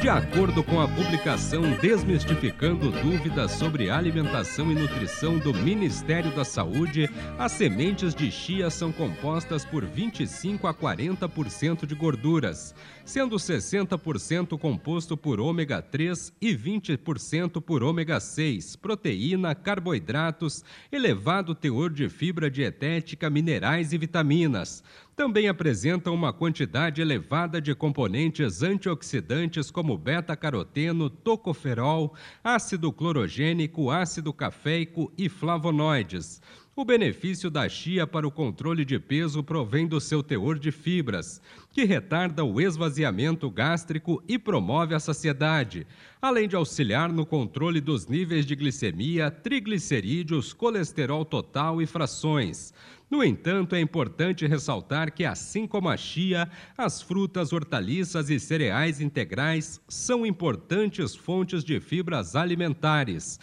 De acordo com a publicação Desmistificando Dúvidas sobre Alimentação e Nutrição do Ministério da Saúde, as sementes de chia são compostas por 25 a 40% de gorduras, sendo 60% composto por ômega 3 e 20% por ômega 6, proteína, carboidratos, elevado teor de fibra dietética, minerais e vitaminas também apresentam uma quantidade elevada de componentes antioxidantes como beta-caroteno, tocoferol, ácido clorogênico, ácido cafeico e flavonoides. O benefício da chia para o controle de peso provém do seu teor de fibras, que retarda o esvaziamento gástrico e promove a saciedade, além de auxiliar no controle dos níveis de glicemia, triglicerídeos, colesterol total e frações. No entanto, é importante ressaltar que, assim como a chia, as frutas, hortaliças e cereais integrais são importantes fontes de fibras alimentares.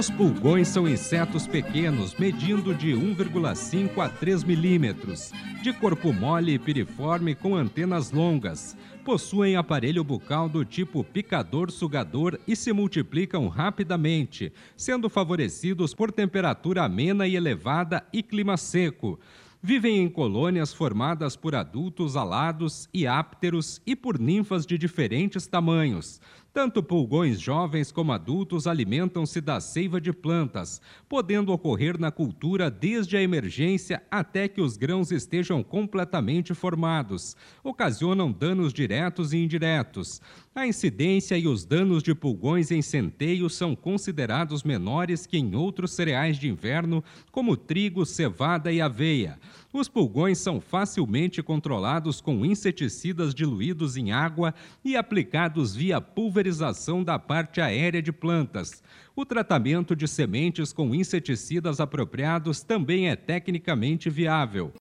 Os pulgões são insetos pequenos, medindo de 1,5 a 3 milímetros, de corpo mole e piriforme com antenas longas. Possuem aparelho bucal do tipo picador-sugador e se multiplicam rapidamente, sendo favorecidos por temperatura amena e elevada e clima seco. Vivem em colônias formadas por adultos alados e ápteros e por ninfas de diferentes tamanhos. Tanto pulgões jovens como adultos alimentam-se da seiva de plantas, podendo ocorrer na cultura desde a emergência até que os grãos estejam completamente formados. Ocasionam danos diretos e indiretos. A incidência e os danos de pulgões em centeio são considerados menores que em outros cereais de inverno, como trigo, cevada e aveia. Os pulgões são facilmente controlados com inseticidas diluídos em água e aplicados via pulverização da parte aérea de plantas. O tratamento de sementes com inseticidas apropriados também é tecnicamente viável.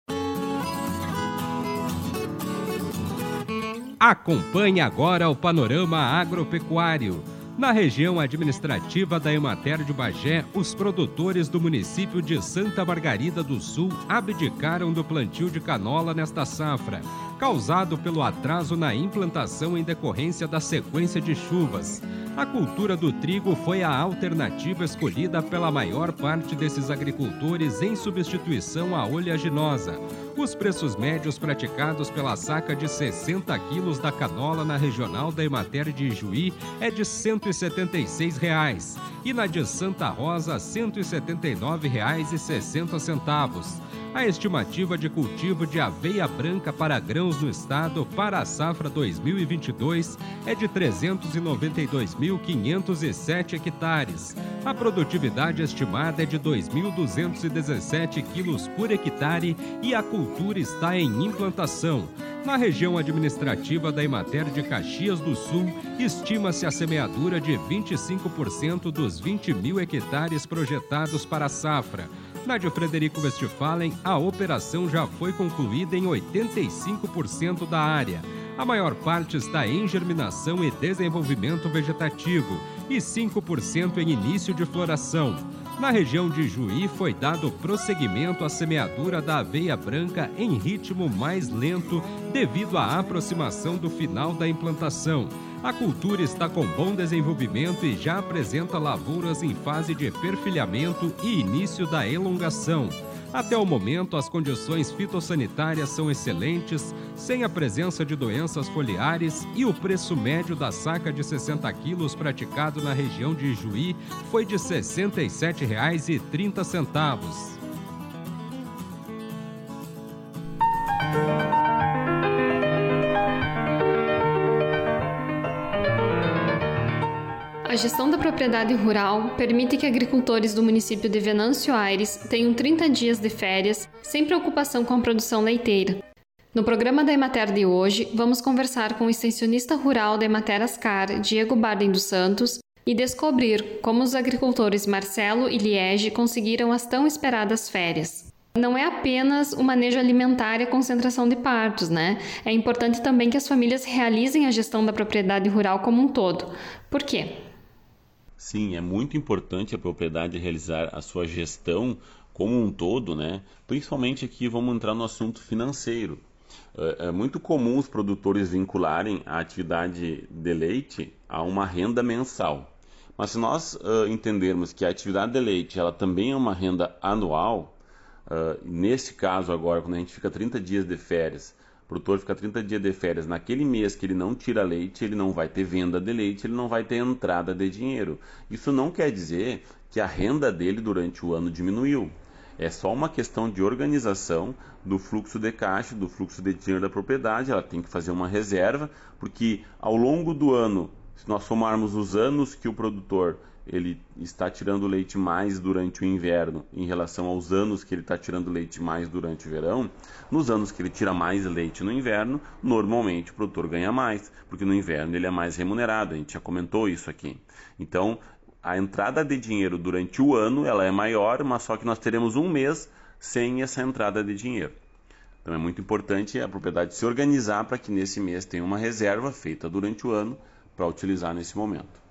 Acompanhe agora o panorama agropecuário. Na região administrativa da Emater de Bagé, os produtores do município de Santa Margarida do Sul abdicaram do plantio de canola nesta safra, causado pelo atraso na implantação em decorrência da sequência de chuvas. A cultura do trigo foi a alternativa escolhida pela maior parte desses agricultores em substituição à oleaginosa. Os preços médios praticados pela saca de 60 quilos da canola na regional da Emater de Ijuí é de 176 reais, e na de Santa Rosa R$ 179,60. A estimativa de cultivo de aveia branca para grãos no estado para a safra 2022 é de 392.507 hectares. A produtividade estimada é de 2.217 quilos por hectare e a cultura está em implantação. Na região administrativa da Emater de Caxias do Sul, estima-se a semeadura de 25% dos 20 mil hectares projetados para a safra. De Frederico Westphalen, a operação já foi concluída em 85% da área. A maior parte está em germinação e desenvolvimento vegetativo e 5% em início de floração. Na região de Juí foi dado prosseguimento à semeadura da aveia branca em ritmo mais lento devido à aproximação do final da implantação. A cultura está com bom desenvolvimento e já apresenta lavouras em fase de perfilhamento e início da elongação. Até o momento, as condições fitossanitárias são excelentes, sem a presença de doenças foliares e o preço médio da saca de 60 quilos praticado na região de Juí foi de R$ 67,30. A gestão da propriedade rural permite que agricultores do município de Venâncio Aires tenham 30 dias de férias sem preocupação com a produção leiteira. No programa da Emater de hoje, vamos conversar com o extensionista rural da Emater Ascar, Diego Bardem dos Santos, e descobrir como os agricultores Marcelo e Liege conseguiram as tão esperadas férias. Não é apenas o manejo alimentar e a concentração de partos, né? É importante também que as famílias realizem a gestão da propriedade rural como um todo. Por quê? Sim, é muito importante a propriedade realizar a sua gestão como um todo, né? Principalmente aqui vamos entrar no assunto financeiro. É, é muito comum os produtores vincularem a atividade de leite a uma renda mensal. Mas se nós uh, entendermos que a atividade de leite ela também é uma renda anual, uh, nesse caso agora, quando a gente fica 30 dias de férias, produtor fica 30 dias de férias, naquele mês que ele não tira leite, ele não vai ter venda de leite, ele não vai ter entrada de dinheiro. Isso não quer dizer que a renda dele durante o ano diminuiu. É só uma questão de organização do fluxo de caixa, do fluxo de dinheiro da propriedade. Ela tem que fazer uma reserva, porque ao longo do ano, se nós somarmos os anos que o produtor ele está tirando leite mais durante o inverno em relação aos anos que ele está tirando leite mais durante o verão, nos anos que ele tira mais leite no inverno, normalmente o produtor ganha mais, porque no inverno ele é mais remunerado, a gente já comentou isso aqui. Então, a entrada de dinheiro durante o ano ela é maior, mas só que nós teremos um mês sem essa entrada de dinheiro. Então é muito importante a propriedade se organizar para que nesse mês tenha uma reserva feita durante o ano para utilizar nesse momento.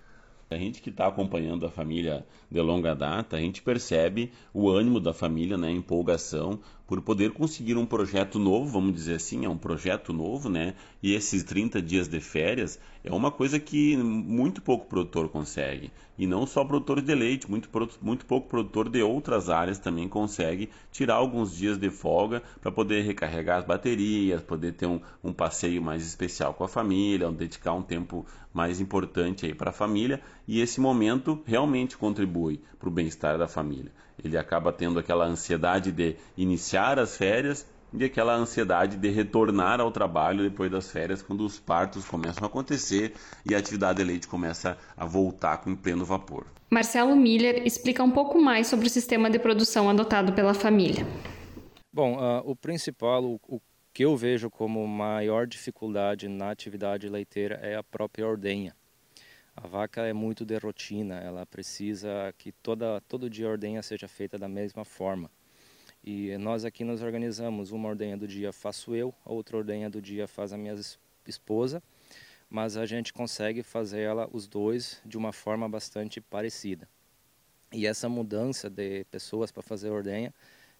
A gente que está acompanhando a família de longa data, a gente percebe o ânimo da família, né, a empolgação por poder conseguir um projeto novo, vamos dizer assim, é um projeto novo, né? E esses 30 dias de férias é uma coisa que muito pouco produtor consegue. E não só produtor de leite, muito, muito pouco produtor de outras áreas também consegue tirar alguns dias de folga para poder recarregar as baterias, poder ter um, um passeio mais especial com a família, dedicar um tempo mais importante aí para a família. E esse momento realmente contribui para o bem-estar da família. Ele acaba tendo aquela ansiedade de iniciar as férias e aquela ansiedade de retornar ao trabalho depois das férias, quando os partos começam a acontecer e a atividade de leite começa a voltar com pleno vapor. Marcelo Miller explica um pouco mais sobre o sistema de produção adotado pela família. Bom, uh, o principal, o, o que eu vejo como maior dificuldade na atividade leiteira é a própria ordenha. A vaca é muito de rotina, ela precisa que toda, todo dia a ordenha seja feita da mesma forma. E nós aqui nos organizamos, uma ordenha do dia faço eu, a outra ordenha do dia faz a minha esposa, mas a gente consegue fazer ela os dois de uma forma bastante parecida. E essa mudança de pessoas para fazer ordenha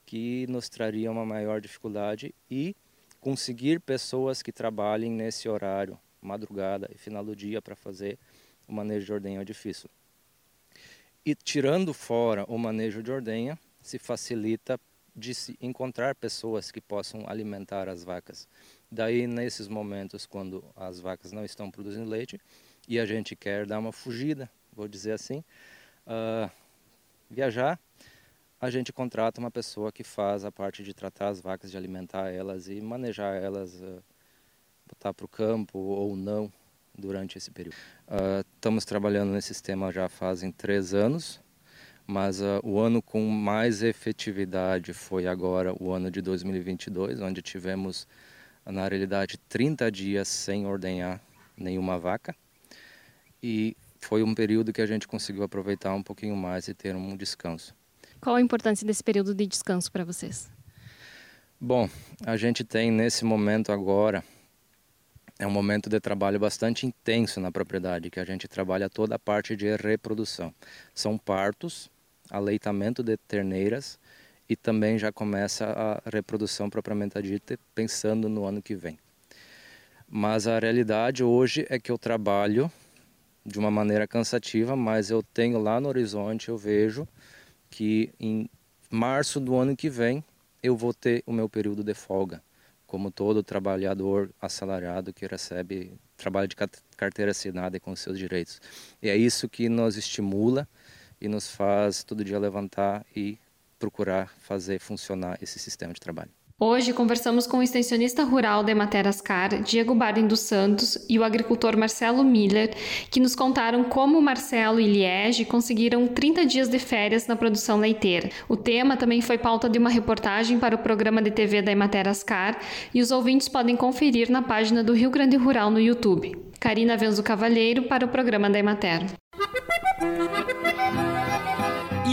que nos traria uma maior dificuldade e conseguir pessoas que trabalhem nesse horário, madrugada e final do dia para fazer o manejo de ordenha é difícil. E tirando fora o manejo de ordenha, se facilita de se encontrar pessoas que possam alimentar as vacas. Daí, nesses momentos, quando as vacas não estão produzindo leite e a gente quer dar uma fugida, vou dizer assim, uh, viajar, a gente contrata uma pessoa que faz a parte de tratar as vacas, de alimentar elas e manejar elas, uh, botar para o campo ou não, durante esse período. Uh, estamos trabalhando nesse sistema já fazem três anos, mas uh, o ano com mais efetividade foi agora o ano de 2022, onde tivemos, na realidade, 30 dias sem ordenhar nenhuma vaca. E foi um período que a gente conseguiu aproveitar um pouquinho mais e ter um descanso. Qual a importância desse período de descanso para vocês? Bom, a gente tem nesse momento agora é um momento de trabalho bastante intenso na propriedade, que a gente trabalha toda a parte de reprodução. São partos, aleitamento de terneiras e também já começa a reprodução propriamente dita, pensando no ano que vem. Mas a realidade hoje é que eu trabalho de uma maneira cansativa, mas eu tenho lá no horizonte, eu vejo que em março do ano que vem eu vou ter o meu período de folga como todo trabalhador assalariado que recebe trabalho de carteira assinada com seus direitos. E é isso que nos estimula e nos faz todo dia levantar e procurar fazer funcionar esse sistema de trabalho. Hoje conversamos com o extensionista rural da Ematerascar, Diego Bardem dos Santos, e o agricultor Marcelo Miller, que nos contaram como Marcelo e Liege conseguiram 30 dias de férias na produção leiteira. O tema também foi pauta de uma reportagem para o programa de TV da Ematerascar e os ouvintes podem conferir na página do Rio Grande Rural no YouTube. Karina Venzo Cavalheiro para o programa da Emater.